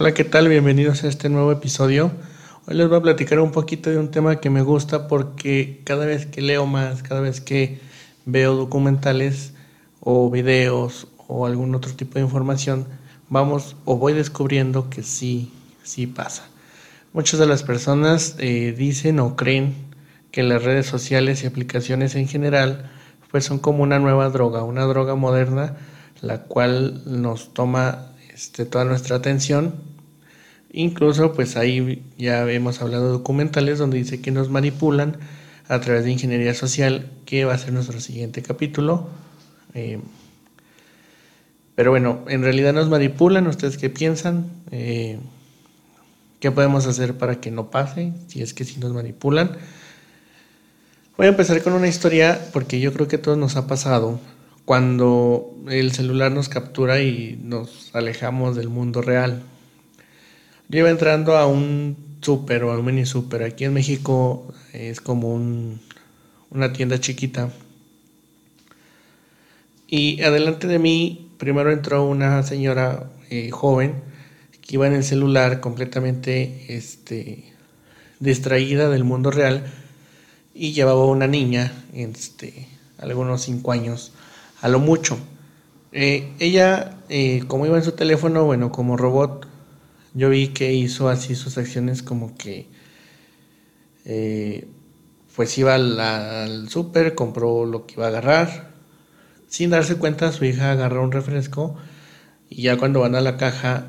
Hola, ¿qué tal? Bienvenidos a este nuevo episodio. Hoy les voy a platicar un poquito de un tema que me gusta porque cada vez que leo más, cada vez que veo documentales o videos o algún otro tipo de información, vamos o voy descubriendo que sí, sí pasa. Muchas de las personas eh, dicen o creen que las redes sociales y aplicaciones en general pues son como una nueva droga, una droga moderna la cual nos toma este, toda nuestra atención. Incluso pues ahí ya hemos hablado de documentales donde dice que nos manipulan a través de ingeniería social, que va a ser nuestro siguiente capítulo. Eh, pero bueno, en realidad nos manipulan, ¿ustedes qué piensan? Eh, ¿Qué podemos hacer para que no pase? Si es que sí nos manipulan. Voy a empezar con una historia porque yo creo que a todos nos ha pasado cuando el celular nos captura y nos alejamos del mundo real. Yo iba entrando a un súper o a un mini súper. Aquí en México es como una tienda chiquita. Y adelante de mí, primero entró una señora eh, joven que iba en el celular completamente este, distraída del mundo real y llevaba una niña, este, algunos cinco años a lo mucho. Eh, ella, eh, como iba en su teléfono, bueno, como robot, yo vi que hizo así sus acciones como que, eh, pues iba al, al súper, compró lo que iba a agarrar. Sin darse cuenta, su hija agarró un refresco y ya cuando van a la caja,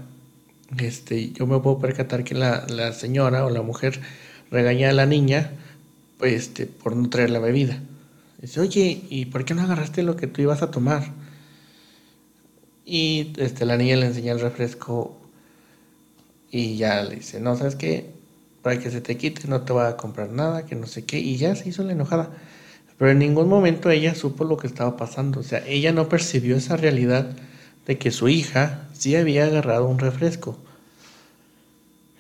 este, yo me puedo percatar que la, la señora o la mujer regaña a la niña pues, este, por no traer la bebida. Dice, oye, ¿y por qué no agarraste lo que tú ibas a tomar? Y este, la niña le enseña el refresco y ya le dice, no, ¿sabes qué? Para que se te quite no te va a comprar nada, que no sé qué. Y ya se hizo la enojada. Pero en ningún momento ella supo lo que estaba pasando. O sea, ella no percibió esa realidad de que su hija sí había agarrado un refresco.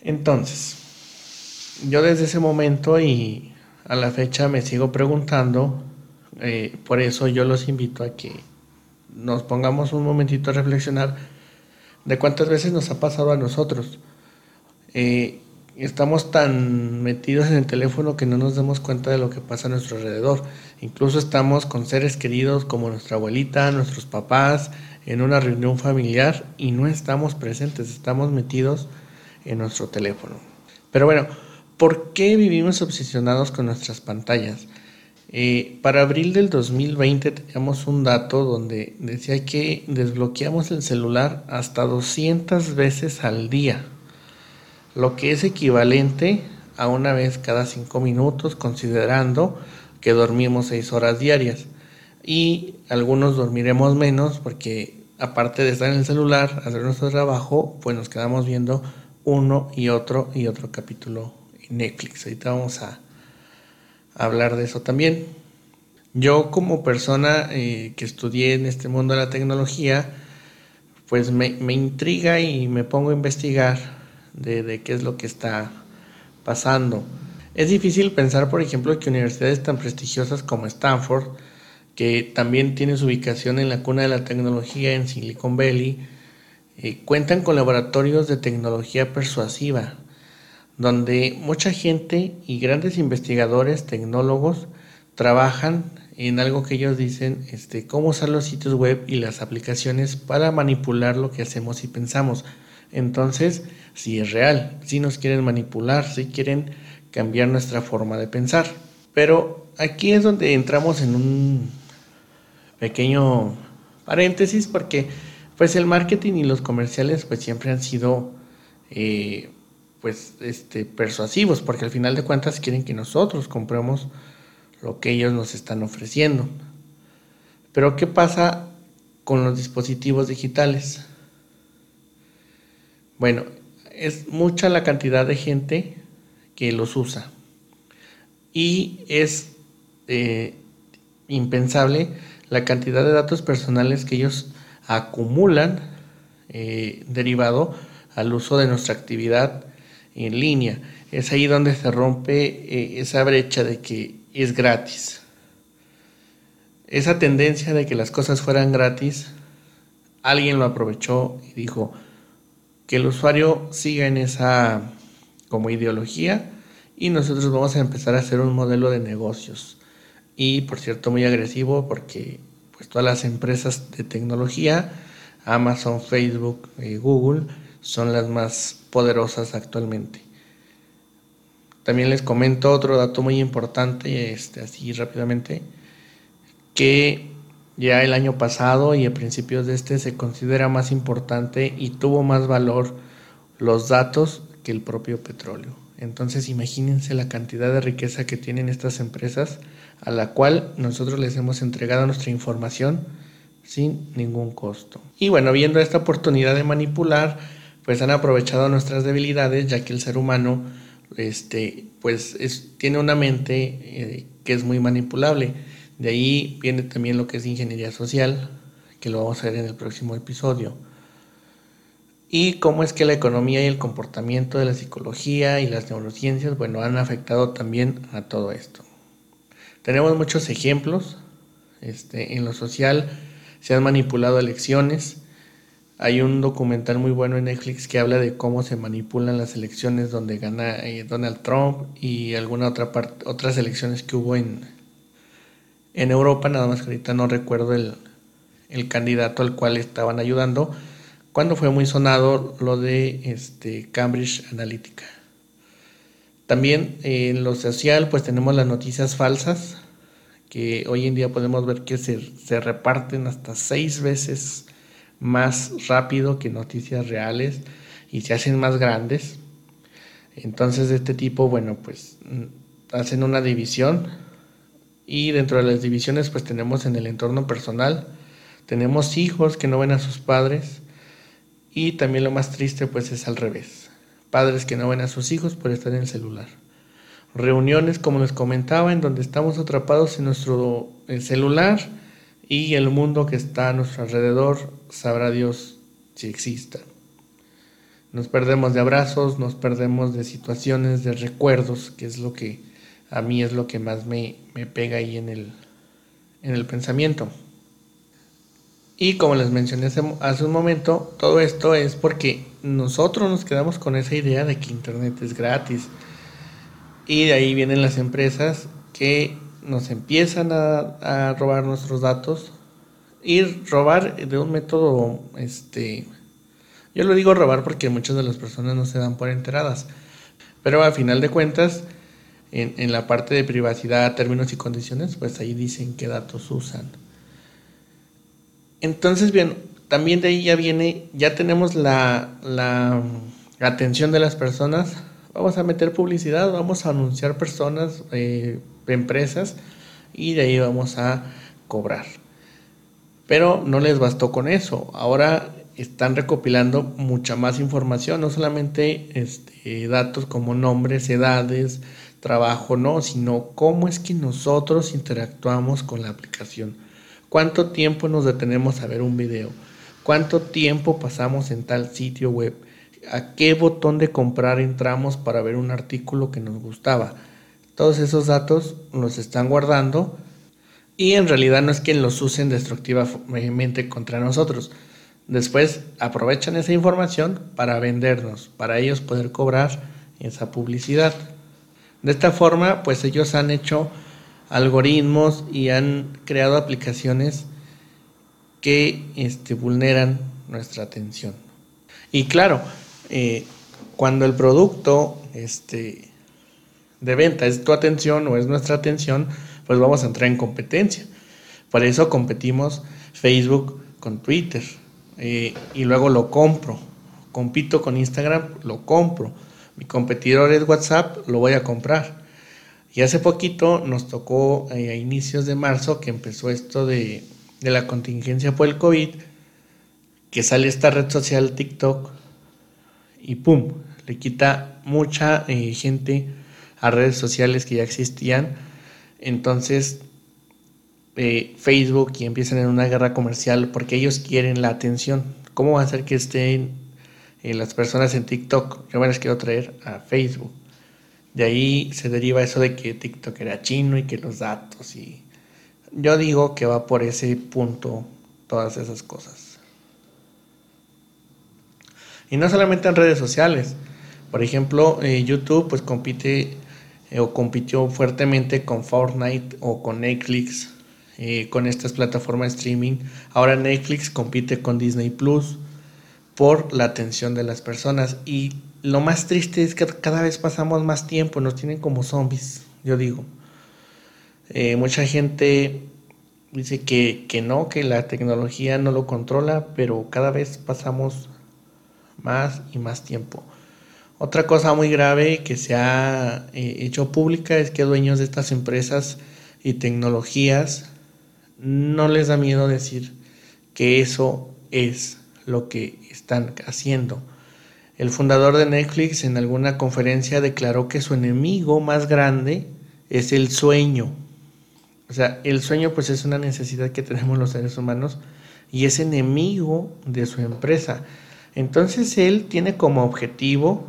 Entonces, yo desde ese momento y a la fecha me sigo preguntando eh, por eso yo los invito a que nos pongamos un momentito a reflexionar de cuántas veces nos ha pasado a nosotros. Eh, estamos tan metidos en el teléfono que no nos damos cuenta de lo que pasa a nuestro alrededor. Incluso estamos con seres queridos como nuestra abuelita, nuestros papás, en una reunión familiar y no estamos presentes, estamos metidos en nuestro teléfono. Pero bueno, ¿por qué vivimos obsesionados con nuestras pantallas? Eh, para abril del 2020 teníamos un dato donde decía que desbloqueamos el celular hasta 200 veces al día, lo que es equivalente a una vez cada 5 minutos, considerando que dormimos 6 horas diarias. Y algunos dormiremos menos porque aparte de estar en el celular, hacer nuestro trabajo, pues nos quedamos viendo uno y otro y otro capítulo en Netflix. Ahorita vamos a hablar de eso también. Yo como persona eh, que estudié en este mundo de la tecnología, pues me, intriga y me pongo a investigar de, de, qué es lo que está pasando. Es difícil pensar, por ejemplo, que universidades tan prestigiosas como Stanford, que también tiene su ubicación en la cuna de la tecnología en Silicon Valley, eh, cuentan con laboratorios de tecnología persuasiva, donde mucha gente y grandes investigadores, tecnólogos, trabajan en algo que ellos dicen, este, cómo usar los sitios web y las aplicaciones para manipular lo que hacemos y pensamos. Entonces, si es real, si nos quieren manipular, si quieren cambiar nuestra forma de pensar. Pero aquí es donde entramos en un pequeño paréntesis porque pues el marketing y los comerciales pues siempre han sido eh, pues este, persuasivos, porque al final de cuentas quieren que nosotros compremos lo que ellos nos están ofreciendo. Pero ¿qué pasa con los dispositivos digitales? Bueno, es mucha la cantidad de gente que los usa y es eh, impensable la cantidad de datos personales que ellos acumulan eh, derivado al uso de nuestra actividad en línea. Es ahí donde se rompe eh, esa brecha de que es gratis. Esa tendencia de que las cosas fueran gratis, alguien lo aprovechó y dijo, que el usuario siga en esa como ideología y nosotros vamos a empezar a hacer un modelo de negocios. Y por cierto, muy agresivo porque pues todas las empresas de tecnología, Amazon, Facebook, y Google, son las más poderosas actualmente. También les comento otro dato muy importante, este, así rápidamente, que ya el año pasado y a principios de este se considera más importante y tuvo más valor los datos que el propio petróleo. Entonces imagínense la cantidad de riqueza que tienen estas empresas a la cual nosotros les hemos entregado nuestra información sin ningún costo. Y bueno, viendo esta oportunidad de manipular, pues han aprovechado nuestras debilidades, ya que el ser humano este, pues tiene una mente eh, que es muy manipulable. De ahí viene también lo que es ingeniería social, que lo vamos a ver en el próximo episodio. Y cómo es que la economía y el comportamiento de la psicología y las neurociencias, bueno, han afectado también a todo esto. Tenemos muchos ejemplos. Este, en lo social se han manipulado elecciones, hay un documental muy bueno en Netflix que habla de cómo se manipulan las elecciones donde gana eh, Donald Trump y alguna otra otras elecciones que hubo en, en Europa, nada más que ahorita no recuerdo el, candidato al cual estaban ayudando, cuando fue muy sonado lo de este, Cambridge Analytica. También en lo social, pues tenemos las noticias falsas, que hoy en día podemos ver que se, se reparten hasta seis veces más rápido que noticias reales y se hacen más grandes. Entonces de este tipo, bueno, pues mm, hacen una división y dentro de las divisiones pues tenemos en el entorno personal, tenemos hijos que no ven a sus padres y también lo más triste pues es al revés, padres que no ven a sus hijos por estar en el celular. Reuniones como les comentaba en donde estamos atrapados en nuestro celular y el mundo que está a nuestro alrededor sabrá Dios si exista. Nos perdemos de abrazos, nos perdemos de situaciones, de recuerdos, que es lo que a mí es lo que más me, pega ahí en el, en el pensamiento. Y como les mencioné hace un momento, todo esto es porque nosotros nos quedamos con esa idea de que Internet es gratis. Y de ahí vienen las empresas que nos empiezan a, robar nuestros datos y robar de un método, este, yo lo digo robar porque muchas de las personas no se dan por enteradas, pero a final de cuentas, en, la parte de privacidad, términos y condiciones, pues ahí dicen qué datos usan. Entonces, bien, también de ahí ya viene, ya tenemos la, la atención de las personas, vamos a meter publicidad, vamos a anunciar personas, eh, empresas y de ahí vamos a cobrar. Pero no les bastó con eso. Ahora están recopilando mucha más información, no solamente este, datos como nombres, edades, trabajo, no, sino cómo es que nosotros interactuamos con la aplicación. ¿Cuánto tiempo nos detenemos a ver un video? ¿Cuánto tiempo pasamos en tal sitio web? ¿A qué botón de comprar entramos para ver un artículo que nos gustaba? Todos esos datos los están guardando y en realidad no es que los usen destructivamente contra nosotros. Después aprovechan esa información para vendernos, para ellos poder cobrar esa publicidad. De esta forma, pues ellos han hecho algoritmos y han creado aplicaciones que este, vulneran nuestra atención. Y claro, eh, cuando el producto este, de venta es tu atención o es nuestra atención, pues vamos a entrar en competencia. Por eso competimos Facebook con Twitter eh, y luego lo compro. Compito con Instagram, lo compro. Mi competidor es WhatsApp, lo voy a comprar. Y hace poquito nos tocó eh, a inicios de marzo que empezó esto de, la contingencia por el COVID, que sale esta red social TikTok y ¡pum! Le quita mucha eh, gente a redes sociales que ya existían. Entonces, eh, Facebook y empiezan en una guerra comercial porque ellos quieren la atención. ¿Cómo va a hacer que estén eh, las personas en TikTok? Yo me las quiero traer a Facebook. De ahí se deriva eso de que TikTok era chino y que los datos y yo digo que va por ese punto todas esas cosas. Y no solamente en redes sociales. Por ejemplo, eh, YouTube pues compite eh, o compitió fuertemente con Fortnite o con Netflix, eh, con estas plataformas de streaming. Ahora Netflix compite con Disney Plus por la atención de las personas. Y lo más triste es que cada vez pasamos más tiempo, nos tienen como zombies, yo digo. mucha gente dice que, que no, que la tecnología no lo controla, pero cada vez pasamos más y más tiempo. Otra cosa muy grave que se ha eh, hecho pública es que dueños de estas empresas y tecnologías no les da miedo decir que eso es lo que están haciendo. El fundador de Netflix en alguna conferencia declaró que su enemigo más grande es el sueño. O sea, el sueño pues es una necesidad que tenemos los seres humanos y es enemigo de su empresa. Entonces él tiene como objetivo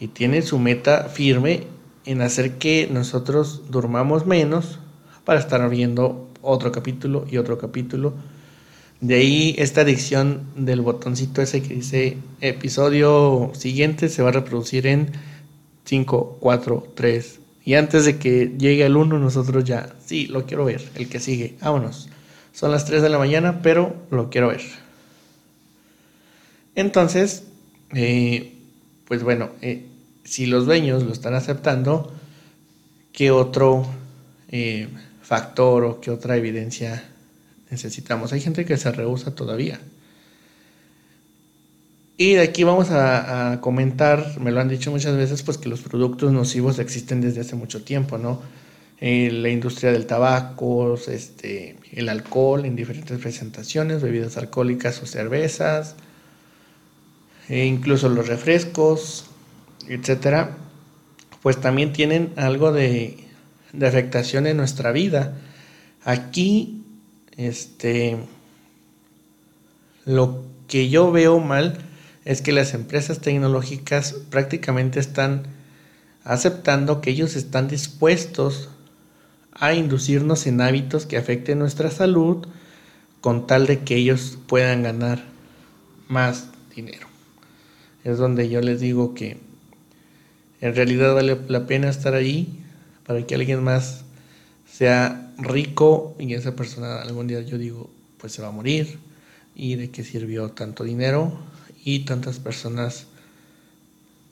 y tiene su meta firme en hacer que nosotros durmamos menos para estar viendo otro capítulo y otro capítulo. De ahí esta adicción del botoncito ese que dice episodio siguiente se va a reproducir en 5, 4, 3. Y antes de que llegue el 1 nosotros ya, sí, lo quiero ver, el que sigue, vámonos. Son las 3 de la mañana, pero lo quiero ver. Entonces, eh, pues bueno, eh, si los dueños lo están aceptando, ¿qué otro eh, factor o qué otra evidencia necesitamos? Hay gente que se rehúsa todavía. Y de aquí vamos a, comentar, me lo han dicho muchas veces, pues que los productos nocivos existen desde hace mucho tiempo, ¿no? la industria del tabaco, este, el alcohol en diferentes presentaciones, bebidas alcohólicas o cervezas, e incluso los refrescos, etcétera, pues también tienen algo de afectación en nuestra vida. Aquí, este, lo que yo veo mal es que las empresas tecnológicas prácticamente están aceptando que ellos están dispuestos a inducirnos en hábitos que afecten nuestra salud con tal de que ellos puedan ganar más dinero. Es donde yo les digo que en realidad vale la pena estar ahí para que alguien más sea rico y esa persona algún día yo digo pues se va a morir y de qué sirvió tanto dinero y tantas personas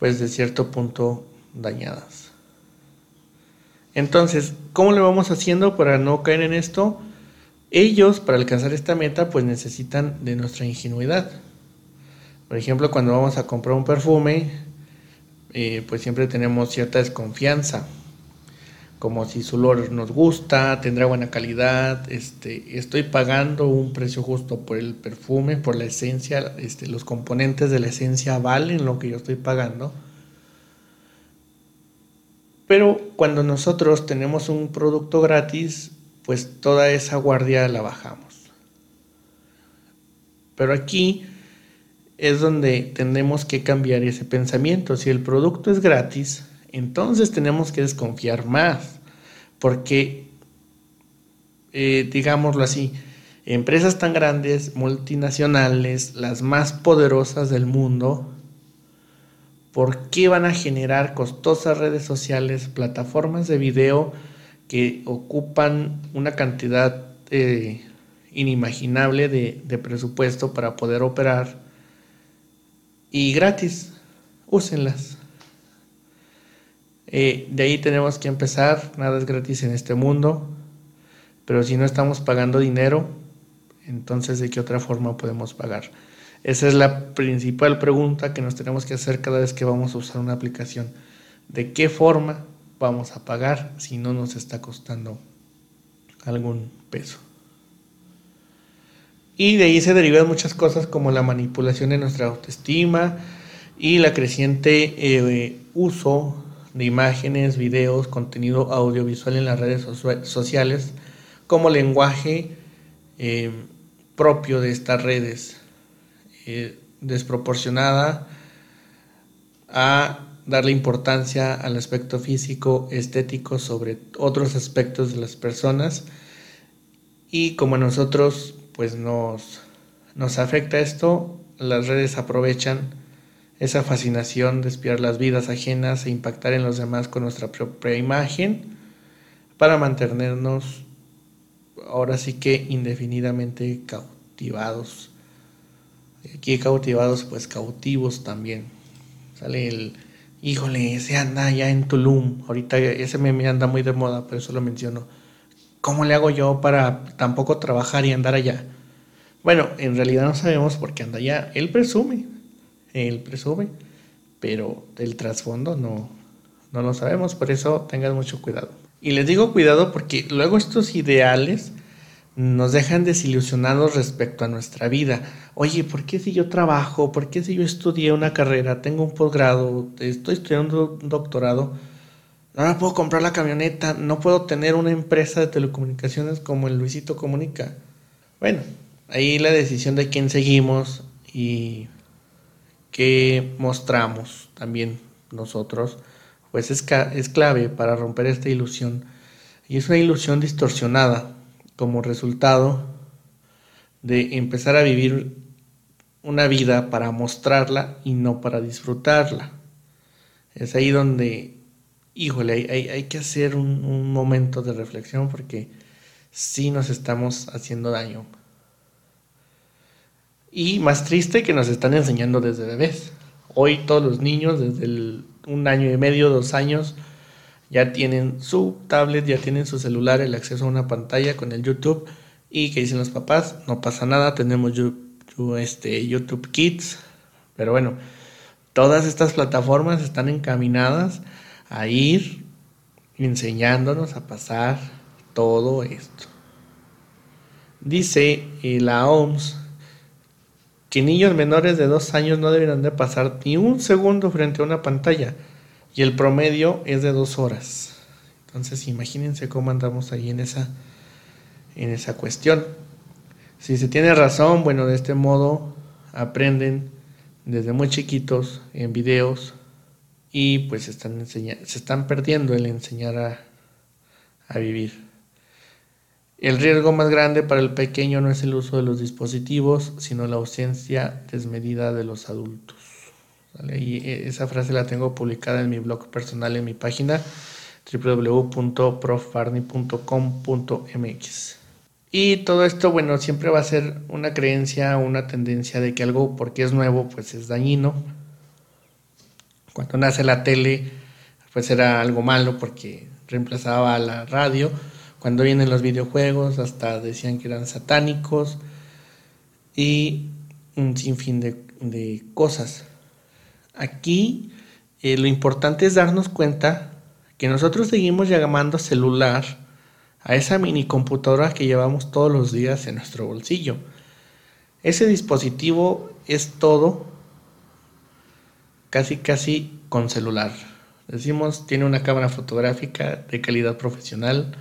pues de cierto punto dañadas. Entonces, ¿cómo le vamos haciendo para no caer en esto? Ellos, para alcanzar esta meta, pues necesitan de nuestra ingenuidad. Por ejemplo, cuando vamos a comprar un perfume, eh, pues siempre tenemos cierta desconfianza, como si su olor nos gusta, tendrá buena calidad, este, estoy pagando un precio justo por el perfume, por la esencia, este, los componentes de la esencia valen lo que yo estoy pagando. Pero cuando nosotros tenemos un producto gratis, pues toda esa guardia la bajamos. Pero aquí es donde tenemos que cambiar ese pensamiento. Si el producto es gratis, entonces tenemos que desconfiar más, porque, eh, digámoslo así, empresas tan grandes, multinacionales, las más poderosas del mundo, ¿por qué van a generar costosas redes sociales, plataformas de video que ocupan una cantidad eh, inimaginable de presupuesto para poder operar? y gratis. Úsenlas. De ahí tenemos que empezar. Nada es gratis en este mundo. Pero si no estamos pagando dinero, entonces ¿de qué otra forma podemos pagar? Esa es la principal pregunta que nos tenemos que hacer cada vez que vamos a usar una aplicación. ¿De qué forma vamos a pagar si no nos está costando algún peso? Y de ahí se derivan muchas cosas como la manipulación de nuestra autoestima y la creciente eh, uso de imágenes, videos, contenido audiovisual en las redes sociales como lenguaje eh, propio de estas redes, eh, desproporcionada a darle importancia al aspecto físico, estético sobre otros aspectos de las personas. Y como nosotros pues nos, nos afecta esto, las redes aprovechan esa fascinación de espiar las vidas ajenas e impactar en los demás con nuestra propia imagen para mantenernos ahora sí que indefinidamente cautivados. Aquí cautivados, pues cautivos también. Sale el, híjole, ese anda ya en Tulum. Ahorita ese meme anda muy de moda, por eso lo menciono. ¿Cómo le hago yo para tampoco trabajar y andar allá? Bueno, en realidad no sabemos por qué anda allá. Él presume, él presume, pero el trasfondo no, no lo sabemos, por eso tengan mucho cuidado. Y les digo cuidado porque luego estos ideales nos dejan desilusionados respecto a nuestra vida. Oye, ¿por qué si yo trabajo? ¿Por qué si yo estudié una carrera, tengo un posgrado, estoy estudiando un doctorado? No me puedo comprar la camioneta, no puedo tener una empresa de telecomunicaciones como el Luisito Comunica. Bueno, ahí la decisión de quién seguimos y qué mostramos también nosotros, pues es, es clave para romper esta ilusión. Y es una ilusión distorsionada como resultado de empezar a vivir una vida para mostrarla y no para disfrutarla. Es ahí donde, híjole, hay, hay, que hacer un, un, momento de reflexión porque sí nos estamos haciendo daño. Y más triste que nos están enseñando desde bebés. Hoy todos los niños, desde un año y medio, dos años, ya tienen su tablet, ya tienen su celular, el acceso a una pantalla con el YouTube. Y que dicen los papás, no pasa nada, tenemos este, YouTube Kids. Pero bueno, todas estas plataformas están encaminadas a ir enseñándonos a pasar todo esto. Dice la OMS que niños menores de dos años no deberán de pasar ni un segundo frente a una pantalla y el promedio es de dos horas. Entonces imagínense cómo andamos ahí en esa, en esa cuestión. Si se tiene razón, bueno, de este modo aprenden desde muy chiquitos en videos y pues están se están perdiendo el enseñar a, a vivir. El riesgo más grande para el pequeño no es el uso de los dispositivos, sino la ausencia desmedida de los adultos. Y eh, esa frase la tengo publicada en mi blog personal en mi página www.profbarney.com.mx. Y todo esto, bueno, siempre va a ser una creencia, una tendencia de que algo, porque es nuevo, pues es dañino. Cuando nace la tele, pues era algo malo porque reemplazaba a la radio. Cuando vienen los videojuegos, hasta decían que eran satánicos. Y un sinfín de, cosas. Aquí eh, lo importante es darnos cuenta que nosotros seguimos llamando celular a esa mini computadora que llevamos todos los días en nuestro bolsillo. Ese dispositivo es todo casi casi con celular. Decimos, tiene una cámara fotográfica de calidad profesional,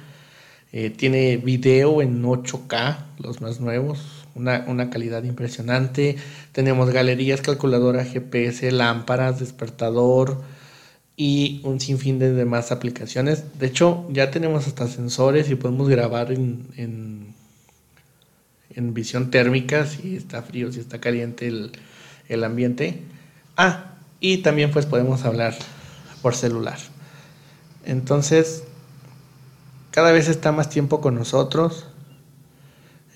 eh, tiene video en 8K, los más nuevos, una, calidad impresionante. Tenemos galerías, calculadora, GPS, lámparas, despertador y un sinfín de demás aplicaciones. De hecho, ya tenemos hasta sensores y podemos grabar en, en, visión térmica, si está frío, si está caliente el, el ambiente. Ah, y también pues podemos hablar por celular. Entonces, cada vez está más tiempo con nosotros.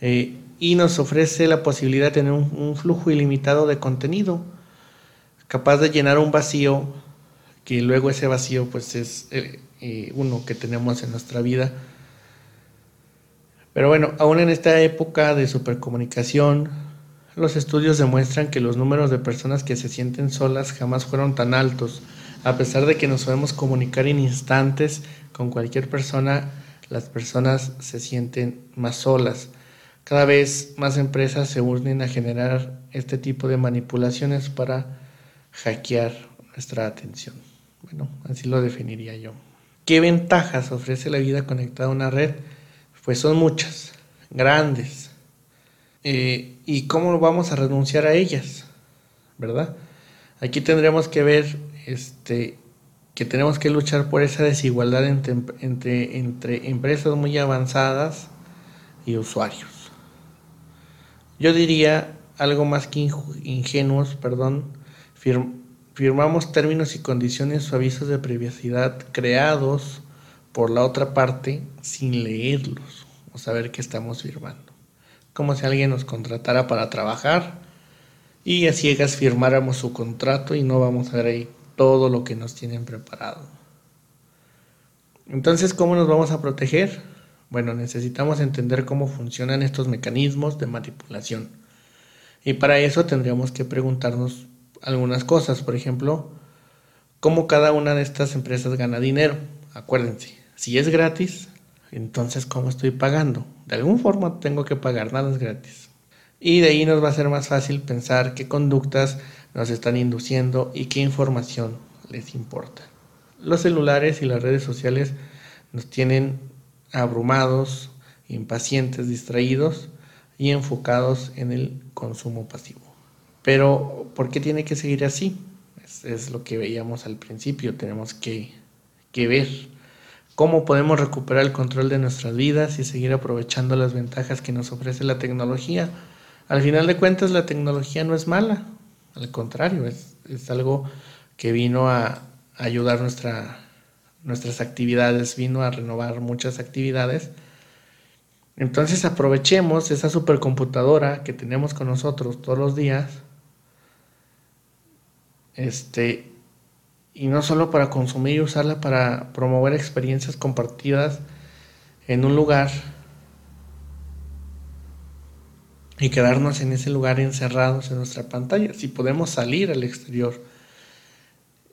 Eh, y nos ofrece la posibilidad de tener un, flujo ilimitado de contenido, capaz de llenar un vacío, que luego ese vacío pues es eh, eh, uno que tenemos en nuestra vida. Pero bueno, aún en esta época de supercomunicación, los estudios demuestran que los números de personas que se sienten solas jamás fueron tan altos. A pesar de que nos podemos comunicar en instantes con cualquier persona, las personas se sienten más solas. Cada vez más empresas se unen a generar este tipo de manipulaciones para hackear nuestra atención. Bueno, así lo definiría yo. ¿Qué ventajas ofrece la vida conectada a una red? Pues son muchas, grandes. Eh, ¿Y cómo vamos a renunciar a ellas? ¿Verdad? Aquí tendremos que ver este, que tenemos que luchar por esa desigualdad entre, entre, entre empresas muy avanzadas y usuarios yo diría algo más que ingenuos, perdón, firmamos términos y condiciones o avisos de privacidad creados por la otra parte sin leerlos o saber qué estamos firmando. Como si alguien nos contratara para trabajar y a ciegas firmáramos su contrato y no vamos a ver ahí todo lo que nos tienen preparado. Entonces, ¿cómo nos vamos a proteger? Bueno, necesitamos entender cómo funcionan estos mecanismos de manipulación. Y para eso tendríamos que preguntarnos algunas cosas. Por ejemplo, cómo cada una de estas empresas gana dinero. Acuérdense, si es gratis, entonces ¿cómo estoy pagando? De alguna forma tengo que pagar, nada es gratis. Y de ahí nos va a ser más fácil pensar qué conductas nos están induciendo y qué información les importa. Los celulares y las redes sociales nos tienen abrumados, impacientes, distraídos y enfocados en el consumo pasivo. Pero, ¿por qué tiene que seguir así? Es, lo que veíamos al principio. Tenemos que, que ver cómo podemos recuperar el control de nuestras vidas y seguir aprovechando las ventajas que nos ofrece la tecnología. Al final de cuentas, la tecnología no es mala, al contrario, es, es algo que vino a, ayudar nuestra, nuestras actividades, vino a renovar muchas actividades. Entonces aprovechemos esa supercomputadora que tenemos con nosotros todos los días. Este, y no solo para consumir y usarla para promover experiencias compartidas en un lugar y quedarnos en ese lugar encerrados en nuestra pantalla. Si podemos salir al exterior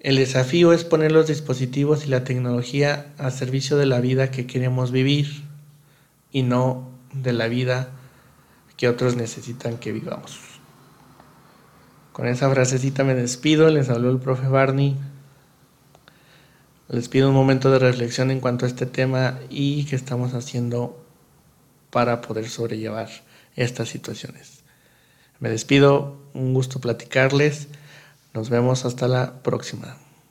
el desafío es poner los dispositivos y la tecnología a servicio de la vida que queremos vivir y no de la vida que otros necesitan que vivamos. Con esa frasecita me despido, les habló el profe Barney. Les pido un momento de reflexión en cuanto a este tema y qué estamos haciendo para poder sobrellevar estas situaciones. Me despido, un gusto platicarles. Nos vemos hasta la próxima.